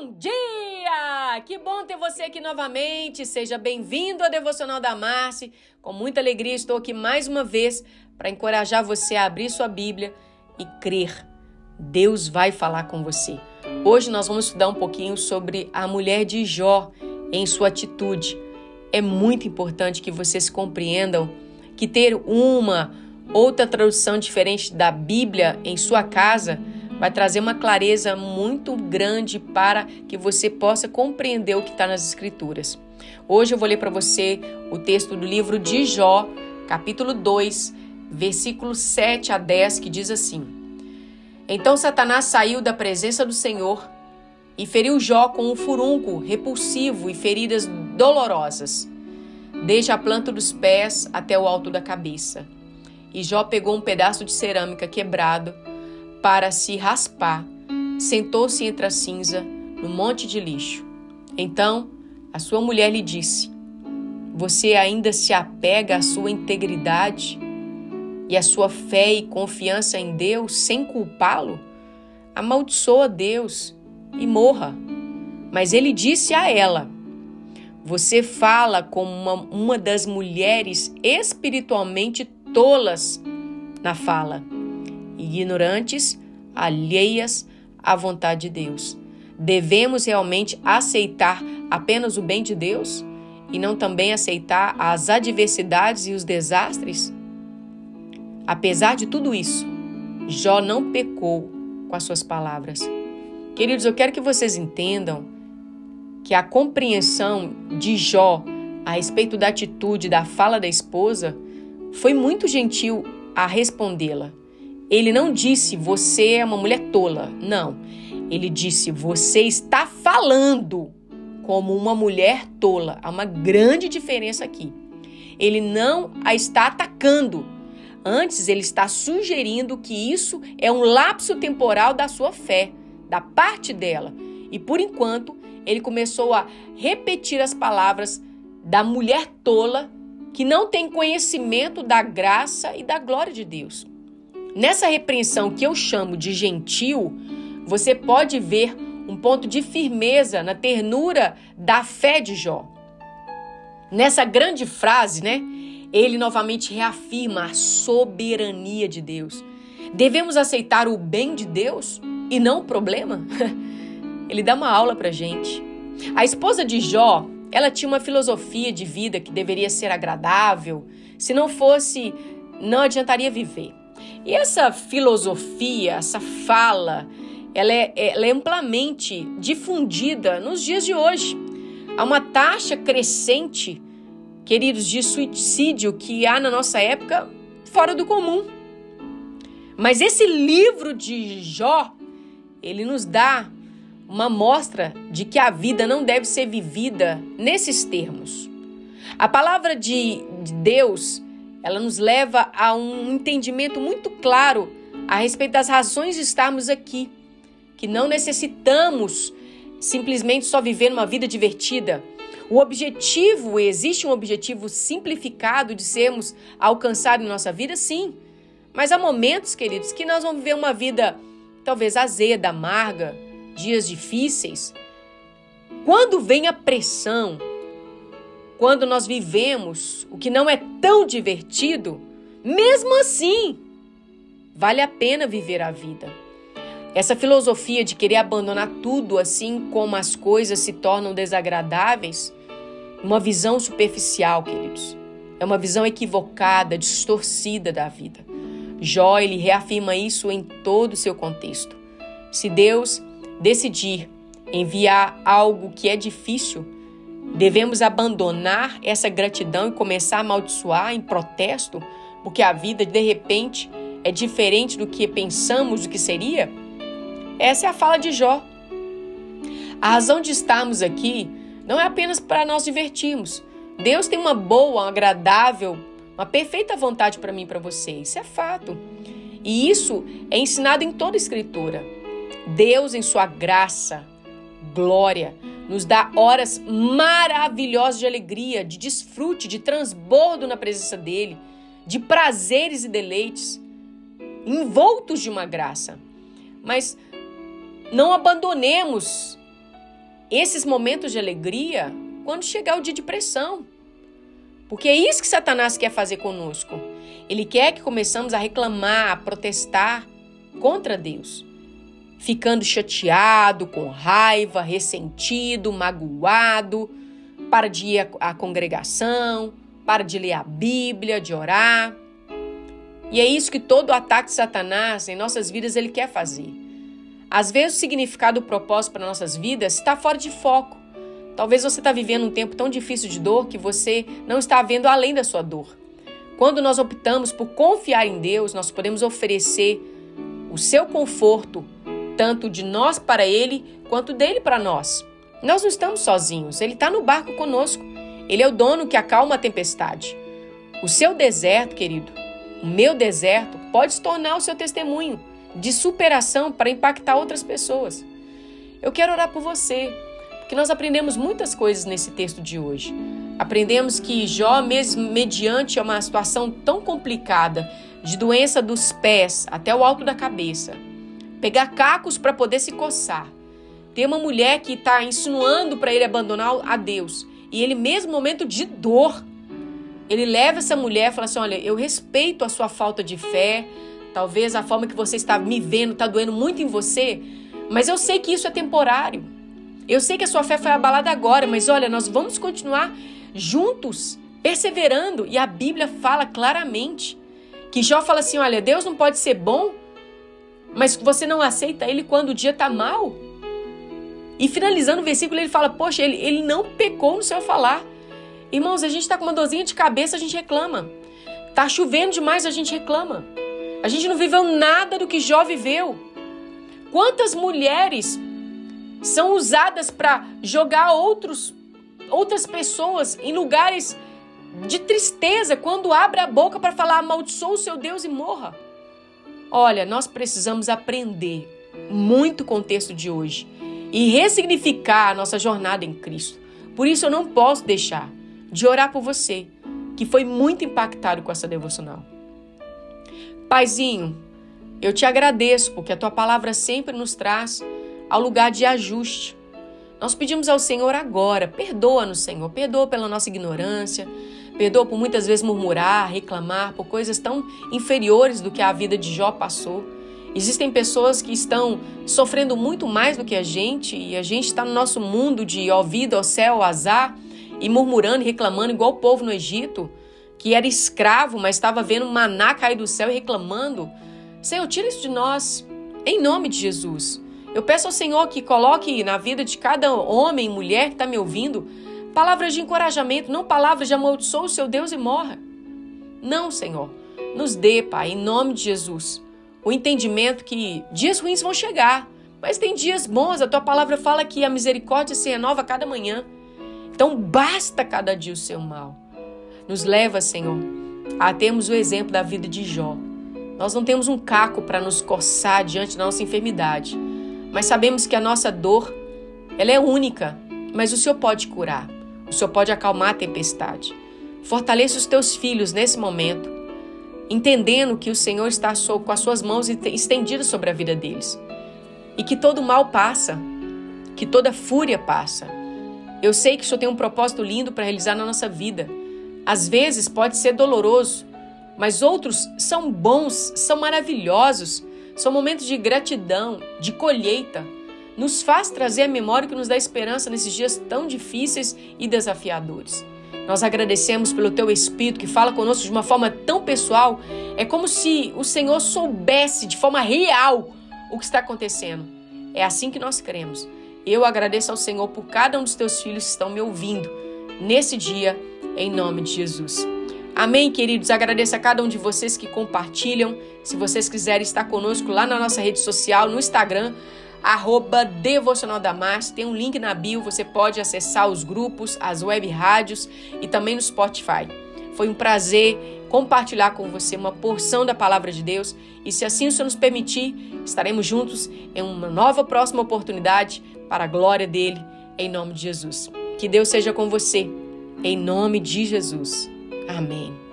Bom dia! Que bom ter você aqui novamente. Seja bem-vindo ao Devocional da Marce. Com muita alegria estou aqui mais uma vez para encorajar você a abrir sua Bíblia e crer. Deus vai falar com você. Hoje nós vamos estudar um pouquinho sobre a mulher de Jó em sua atitude. É muito importante que vocês compreendam que ter uma outra tradução diferente da Bíblia em sua casa vai trazer uma clareza muito grande para que você possa compreender o que está nas Escrituras. Hoje eu vou ler para você o texto do livro de Jó, capítulo 2, versículos 7 a 10, que diz assim: Então Satanás saiu da presença do Senhor e feriu Jó com um furúnculo repulsivo e feridas dolorosas, desde a planta dos pés até o alto da cabeça. E Jó pegou um pedaço de cerâmica quebrado para se raspar, sentou-se entre a cinza no monte de lixo. Então a sua mulher lhe disse: Você ainda se apega à sua integridade e à sua fé e confiança em Deus sem culpá-lo? Amaldiçoa Deus e morra. Mas ele disse a ela: Você fala como uma, uma das mulheres espiritualmente tolas na fala ignorantes, alheias à vontade de Deus. Devemos realmente aceitar apenas o bem de Deus e não também aceitar as adversidades e os desastres? Apesar de tudo isso, Jó não pecou com as suas palavras. Queridos, eu quero que vocês entendam que a compreensão de Jó a respeito da atitude, da fala da esposa, foi muito gentil a respondê-la. Ele não disse você é uma mulher tola. Não. Ele disse você está falando como uma mulher tola. Há uma grande diferença aqui. Ele não a está atacando. Antes, ele está sugerindo que isso é um lapso temporal da sua fé, da parte dela. E por enquanto, ele começou a repetir as palavras da mulher tola que não tem conhecimento da graça e da glória de Deus. Nessa repreensão que eu chamo de gentil, você pode ver um ponto de firmeza na ternura da fé de Jó. Nessa grande frase, né? Ele novamente reafirma a soberania de Deus. Devemos aceitar o bem de Deus e não o problema? Ele dá uma aula pra gente. A esposa de Jó, ela tinha uma filosofia de vida que deveria ser agradável. Se não fosse, não adiantaria viver. E essa filosofia, essa fala, ela é, ela é amplamente difundida nos dias de hoje. Há uma taxa crescente, queridos, de suicídio que há na nossa época fora do comum. Mas esse livro de Jó, ele nos dá uma mostra de que a vida não deve ser vivida nesses termos. A palavra de Deus ela nos leva a um entendimento muito claro a respeito das razões de estarmos aqui, que não necessitamos simplesmente só viver uma vida divertida. O objetivo, existe um objetivo simplificado de sermos alcançados em nossa vida, sim. Mas há momentos, queridos, que nós vamos viver uma vida talvez azeda, amarga, dias difíceis. Quando vem a pressão, quando nós vivemos o que não é tão divertido, mesmo assim, vale a pena viver a vida. Essa filosofia de querer abandonar tudo assim como as coisas se tornam desagradáveis, uma visão superficial, queridos. É uma visão equivocada, distorcida da vida. Jó, ele reafirma isso em todo o seu contexto. Se Deus decidir enviar algo que é difícil, Devemos abandonar essa gratidão e começar a amaldiçoar em protesto, porque a vida de repente é diferente do que pensamos o que seria? Essa é a fala de Jó. A razão de estarmos aqui não é apenas para nós divertirmos. Deus tem uma boa, agradável, uma perfeita vontade para mim e para você. Isso é fato. E isso é ensinado em toda a Escritura. Deus, em sua graça, glória, nos dá horas maravilhosas de alegria, de desfrute, de transbordo na presença dele, de prazeres e deleites, envoltos de uma graça. Mas não abandonemos esses momentos de alegria quando chegar o dia de pressão. Porque é isso que Satanás quer fazer conosco. Ele quer que começamos a reclamar, a protestar contra Deus, ficando chateado, com raiva, ressentido, magoado, para de ir à congregação, para de ler a Bíblia, de orar. E é isso que todo ataque de Satanás em nossas vidas ele quer fazer. Às vezes o significado, o propósito para nossas vidas está fora de foco. Talvez você está vivendo um tempo tão difícil de dor que você não está vendo além da sua dor. Quando nós optamos por confiar em Deus, nós podemos oferecer o seu conforto, tanto de nós para Ele, quanto dele para nós. Nós não estamos sozinhos, Ele está no barco conosco. Ele é o dono que acalma a tempestade. O seu deserto, querido, o meu deserto, pode se tornar o seu testemunho de superação para impactar outras pessoas. Eu quero orar por você, porque nós aprendemos muitas coisas nesse texto de hoje. Aprendemos que Jó, mesmo mediante uma situação tão complicada, de doença dos pés até o alto da cabeça, pegar cacos para poder se coçar, ter uma mulher que está insinuando para ele abandonar a Deus, e ele, mesmo momento de dor, ele leva essa mulher e fala assim: Olha, eu respeito a sua falta de fé, talvez a forma que você está me vendo está doendo muito em você, mas eu sei que isso é temporário. Eu sei que a sua fé foi abalada agora, mas olha, nós vamos continuar juntos, perseverando. E a Bíblia fala claramente que Jó fala assim: olha, Deus não pode ser bom, mas você não aceita ele quando o dia está mal. E finalizando o versículo, ele fala: Poxa, ele, ele não pecou no seu falar. Irmãos, a gente está com uma dorzinha de cabeça, a gente reclama. Tá chovendo demais, a gente reclama. A gente não viveu nada do que Jó viveu. Quantas mulheres são usadas para jogar outros, outras pessoas em lugares de tristeza quando abre a boca para falar amaldiçoa o seu Deus e morra? Olha, nós precisamos aprender muito com o texto de hoje e ressignificar a nossa jornada em Cristo. Por isso eu não posso deixar de orar por você, que foi muito impactado com essa devocional. Paizinho, eu te agradeço porque a tua palavra sempre nos traz ao lugar de ajuste. Nós pedimos ao Senhor agora, perdoa-nos, Senhor, perdoa pela nossa ignorância, perdoa por muitas vezes murmurar, reclamar por coisas tão inferiores do que a vida de Jó passou. Existem pessoas que estão sofrendo muito mais do que a gente e a gente está no nosso mundo de ó vida, ó céu, ó azar e murmurando e reclamando igual o povo no Egito, que era escravo, mas estava vendo maná cair do céu e reclamando. Senhor, tira isso de nós, em nome de Jesus. Eu peço ao Senhor que coloque na vida de cada homem e mulher que está me ouvindo palavras de encorajamento, não palavras de amaldiçoa o seu Deus e morra. Não, Senhor. Nos dê, Pai, em nome de Jesus, o entendimento que dias ruins vão chegar, mas tem dias bons. A tua palavra fala que a misericórdia se renova cada manhã. Então basta cada dia o seu mal. Nos leva, Senhor, a termos o exemplo da vida de Jó. Nós não temos um caco para nos coçar diante da nossa enfermidade, mas sabemos que a nossa dor, ela é única, mas o Senhor pode curar. O Senhor pode acalmar a tempestade. Fortaleça os teus filhos nesse momento, entendendo que o Senhor está com as suas mãos estendidas sobre a vida deles. E que todo mal passa, que toda fúria passa, eu sei que o Senhor tem um propósito lindo para realizar na nossa vida. Às vezes pode ser doloroso, mas outros são bons, são maravilhosos. São momentos de gratidão, de colheita. Nos faz trazer a memória que nos dá esperança nesses dias tão difíceis e desafiadores. Nós agradecemos pelo teu Espírito que fala conosco de uma forma tão pessoal. É como se o Senhor soubesse de forma real o que está acontecendo. É assim que nós cremos. Eu agradeço ao Senhor por cada um dos teus filhos que estão me ouvindo nesse dia, em nome de Jesus. Amém, queridos. Agradeço a cada um de vocês que compartilham. Se vocês quiserem estar conosco lá na nossa rede social, no Instagram, arroba Devocional da. Tem um link na bio, você pode acessar os grupos, as web rádios e também no Spotify. Foi um prazer compartilhar com você uma porção da palavra de Deus e se assim o Senhor nos permitir, estaremos juntos em uma nova próxima oportunidade para a glória dele, em nome de Jesus. Que Deus seja com você, em nome de Jesus. Amém.